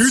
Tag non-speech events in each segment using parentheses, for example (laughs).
今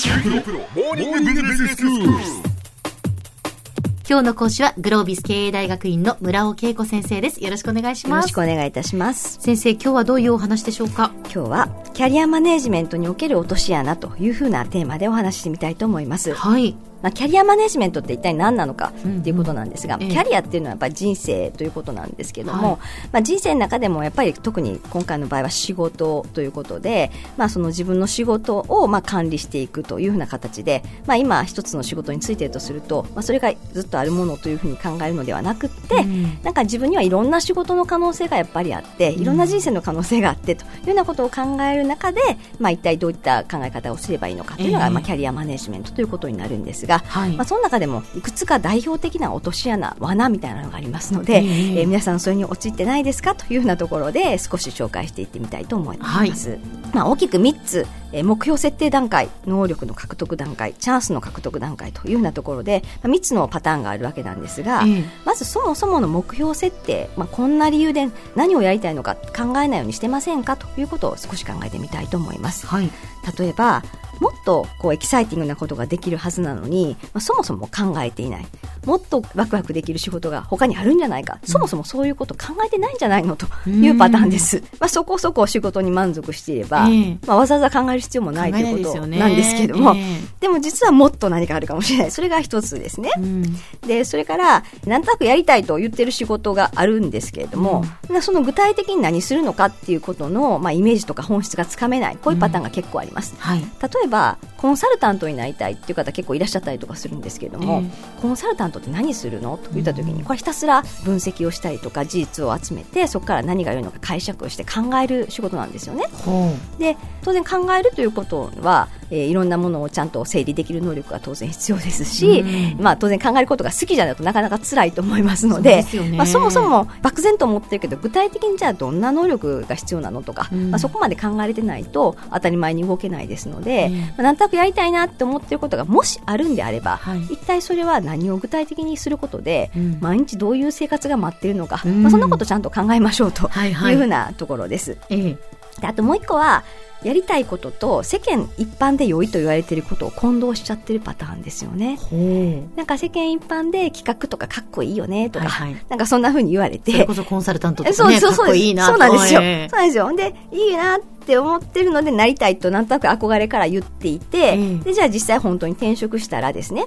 日の講師はグロービス経営大学院の村尾恵子先生です。よろしくお願いしよろます。しくお願いいたします。先生、今日はどういうお話でしょうか？今日はキャリアマネジメントにおける落とし穴というふうなテーマでお話ししてみたいと思います。はい。まあ、キャリアマネジメントって一体何なのかうん。うんっていうことなんですが、ええ。キャリアっていうのはやっぱり人生ということなんですけども、はい。まあ、人生の中でもやっぱり特に今回の場合は仕事ということで、まあ、その自分の仕事をまあ管理していくというふうな形で、まあ、今一つの仕事についているとすると、まあ、それがずっとあるものというふうに考えるのではなくって、うん。なんか自分にはいろんな仕事の可能性がやっぱりあって、いろんな人生の可能性があってというようなことを考える中で、まあ、一体どういった考え方をすればいいのかというのが、ええ。まあ、キャリアマネジメントということになるんですが、はいまあ、その中でもいくつか代表的な落とし穴、罠みたいなのがありますので、えええー皆さんそれに陥ってないですかというふうなところで少し紹介していってみたいと思います。まあ、大きく3つ、えー目標設定段階、能力の獲得段階、チャンスの獲得段階というようなところで、まあ、3つのパターンがあるわけなんですが、ええまずそもそもの目標設定、まあ、こんな理由で何をやりたいのか考えないようにしてませんかということを少し考えてみたいと思います。はい。例えばとこうエキサイティングなことができるはずなのに、まあ、そもそも考えていない。もっとワクワクできる仕事が他にあるんじゃないか、そもそもそういうこと考えてないんじゃないのというパターンです、まあ、そこそこ仕事に満足していれば、ええ。まあ、わざわざ考える必要もないということなんですけども、ええ。でも実はもっと何かあるかもしれない。それが一つですね、うん。でそれからなんとなくやりたいと言ってる仕事があるんですけれども、なその具体的に何するのかっていうことの、まあ、イメージとか本質がつかめない。こういうパターンが結構あります。はい。例えばコンサルタントになりたいっていう方結構いらっしゃったりとかするんですけれども、え。コンサルタントって何するの？と言った時にこれひたすら分析をしたりとか事実を集めてそこから何が良いのか解釈をして考える仕事なんですよね。ほで当然考えるということは、えーいろんなものをちゃんと整理できる能力が当然必要ですし、うん。まあ、当然考えることが好きじゃないとなかなか辛いと思いますのそうでですよね。まあ、そもそも漠然と思ってるけど具体的にじゃあどんな能力が必要なのとか、うん。まあ、そこまで考えれてないと当たり前に動けないですので、ええ。まあ、なんとなくやりたいなって思ってることがもしあるんであれば、はい。一体それは何を具体的にすることで、うん。毎日どういう生活が待っているのか、うん。まあ、そんなことちゃんと考えましょうとはいはい。いうふうなところです。う。ええであともう一個はやりたいことと世間一般で良いと言われていることを混同しちゃってるパターンですよね。なんか世間一般で企画とかかっこいいよねとか、はいはいなんかそんな風に言われて。それこそコンサルタントとそうかね、そうそうですこいいなそうなんですよ。ええそうなんですよ。で、いいなって思ってるので、なりたいとなんとなく憧れから言っていて、ええで、じゃあ実際本当に転職したらですね、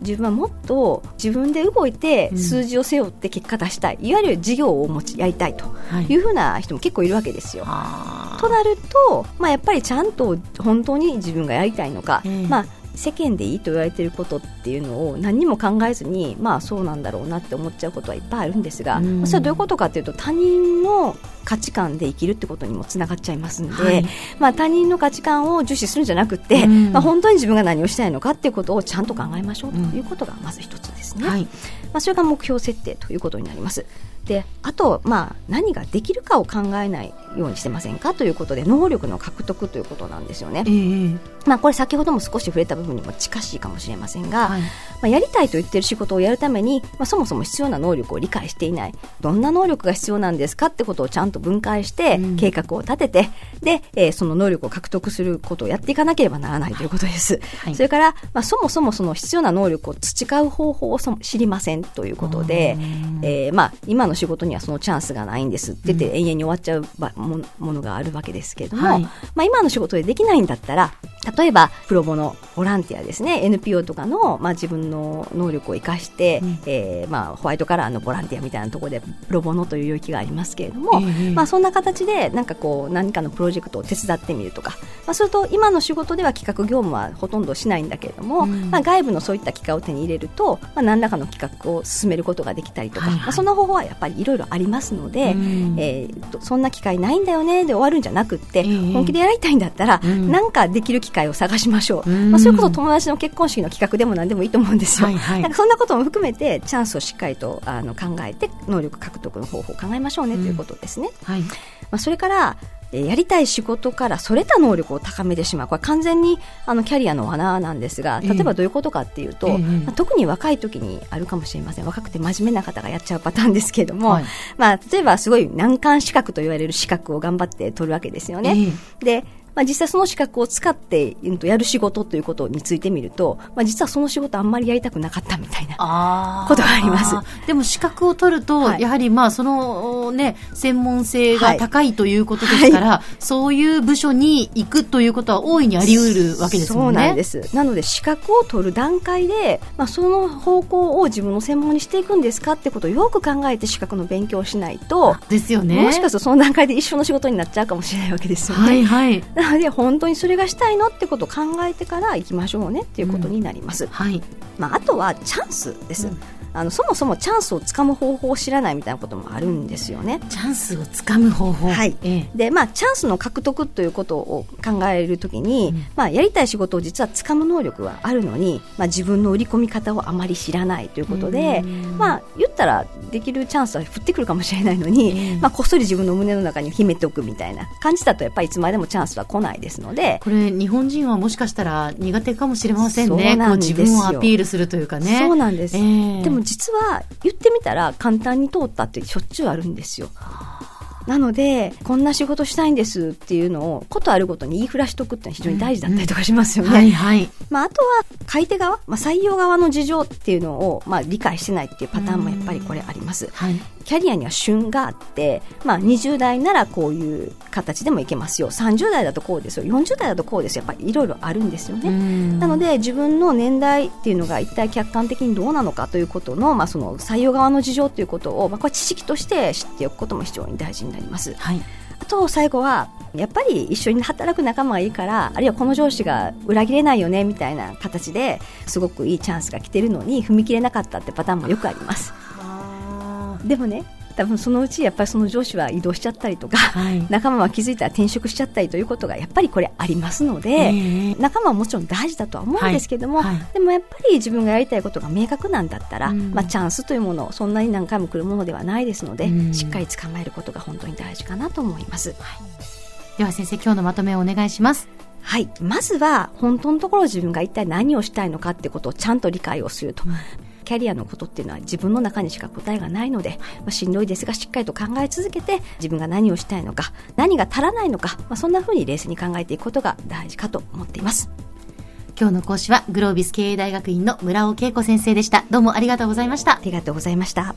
自分はもっと自分で動いてうん数字を背負って結果出したい、いわゆる事業を持ち、やりたいとはいいうふうな人も結構いるわけですよ。あーとなると、まあ、やっぱりちゃんと本当に自分がやりたいのか、ええまあ、世間でいいと言われていることっていうのを何にも考えずに、まあ、そうなんだろうなって思っちゃうことはいっぱいあるんですが、うんまあそれはどういうことかというと他人の価値観で生きるってことにもつながっちゃいますので、はいまあ、他人の価値観を重視するんじゃなくて、うんまあ、本当に自分が何をしたいのかっていうことをちゃんと考えましょうということがまず一つですね。はい。まあ、それが目標設定ということになります。であと、まあ、何ができるかを考えないようにしてませんかということで能力の獲得ということなんですよね。ええまあ、これ先ほども少し触れた部分にも近しいかもしれませんが、はい。まあ、やりたいと言ってる仕事をやるために、まあ、そもそも必要な能力を理解していないどんな能力が必要なんですかってことをちゃんと分解して、うん計画を立ててで、えーその能力を獲得することをやっていかなければならないということです。はいそれから、まあ、そもそもその必要な能力を培う方法を知りませんということで、えーまあ、今の仕事にはそのチャンスがないんですって言って永遠に終わっちゃうばもものがあるわけですけれども、はい。まあ、今の仕事でできないんだったら例えばプロボのボランティアですね。NPO とかの、まあ、自分の能力を生かして、うん。えーまあ、ホワイトカラーのボランティアみたいなところでプロボノという領域がありますけれども、ええまあ、そんな形でなんかこう何かのプロジェクトを手伝ってみるとか、まあ、それと今の仕事では企画業務はほとんどしないんだけれども、うん。まあ、外部のそういった機会を手に入れると、まあ、何らかの企画を進めることができたりとか、はいはい。まあ、その方法はやっぱりいろいろありますので、うん。えーとそんな機会ないんだよねで終わるんじゃなくって、ええ。本気でやりたいんだったら、うん。なんかできる機会を探しましょう、うん。まあ、それこそ友達の結婚式の企画でも何でもいいと思うんですよ、はいはい。なんかそんなことも含めてチャンスをしっかりとあの考えて能力獲得の方法を考えましょうねということですね。はい。まあ、それから、えーやりたい仕事からそれた能力を高めてしまう。これ完全にあのキャリアの罠なんですが、ええ例えばどういうことかっていうと、ええまあ特に若い時にあるかもしれません。若くて真面目な方がやっちゃうパターンですけれども、はいまあ、例えばすごい難関資格と言われる資格を頑張って取るわけですよね。で、まあ、実際その資格を使って、やる仕事ということについてみると、まあ、実はその仕事あんまりやりたくなかったみたいな。ことがありますでも資格を取ると、はいやはりまあそのね、専門性が高いということですから、そういう部署に行くということは大いにあり得るわけですもんね。そうなんです。なので資格を取る段階で、まあ、その方向を自分の専門にしていくんですかってことをよく考えて資格の勉強をしないと、ですよね。もしかするとその段階で一緒の仕事になっちゃうかもしれないわけですよね。はいはい。な (laughs) ので本当にそれがしたいのってことを考えてから行きましょうねっていうことになります。はい。まあ、あとはチャンスです、うんあのそもそもチャンスをつかむ方法を知らないみたいなこともあるんですよね。チャンスをつかむ方法。はいええで、まあ、チャンスの獲得ということを考えるときに、うんまあ、やりたい仕事を実はつかむ能力はあるのに、まあ、自分の売り込み方をあまり知らないということで、うんまあ、言ったらできるチャンスは降ってくるかもしれないのに、ええまあ、こっそり自分の胸の中に秘めておくみたいな感じだと、やっぱりいつまでもチャンスは来ないですので、これ、日本人はもしかしたら苦手かもしれませんね。こうなんですよ自分をアピールするというかね。そうなんです。ええでも実は言ってみたら簡単に通ったってしょっちゅうあるんですよ。なので、こんな仕事したいんですっていうのを、ことあるごとに言いふらしとくってのは非常に大事だったりとかしますよね。はいはい。まあ、あとは、買い手側、まあ、採用側の事情っていうのを、まあ、理解してないっていうパターンもやっぱりこれあります。はい。キャリアには旬があって、まあ、20代ならこういう形でもいけますよ。30代だとこうですよ。40代だとこうですよ。やっぱりいろいろあるんですよね。なので、で自分の年代っていうのが一体客観的にどうなのかということの,、まあその採用側の事情ということを、まあ、これ知識として知っておくことも非常に大事になります。はい。あと最後はやっぱり一緒に働く仲間がいいからあるいはこの上司が裏切れないよねみたいな形ですごくいいチャンスが来てるのに踏み切れなかったってパターンもよくあります。でもね多分そのうちやっぱりその上司は移動しちゃったりとか、はい。仲間は気づいたら転職しちゃったりということがやっぱりこれありますので、ええ仲間はもちろん大事だとは思うんですけども、はいはいでもやっぱり自分がやりたいことが明確なんだったら、うんまあ、チャンスというものそんなに何回も来るものではないですので、うんしっかり捕まえることが本当に大事かなと思います。では先生、今日のまとめをお願いします。はい。まずは、本当のところ自分が一体何をしたいのかってことをちゃんと理解をすると。キャリアのことっていうのは自分の中にしか答えがないので、まあ、しんどいですがしっかりと考え続けて自分が何をしたいのか、何が足らないのか、まあ、そんな風に冷静に考えていくことが大事かと思っています。今日の講師はグロービス経営大学院の村尾恵子先生でした。どうもありがとうございましたあ。りがとうございました。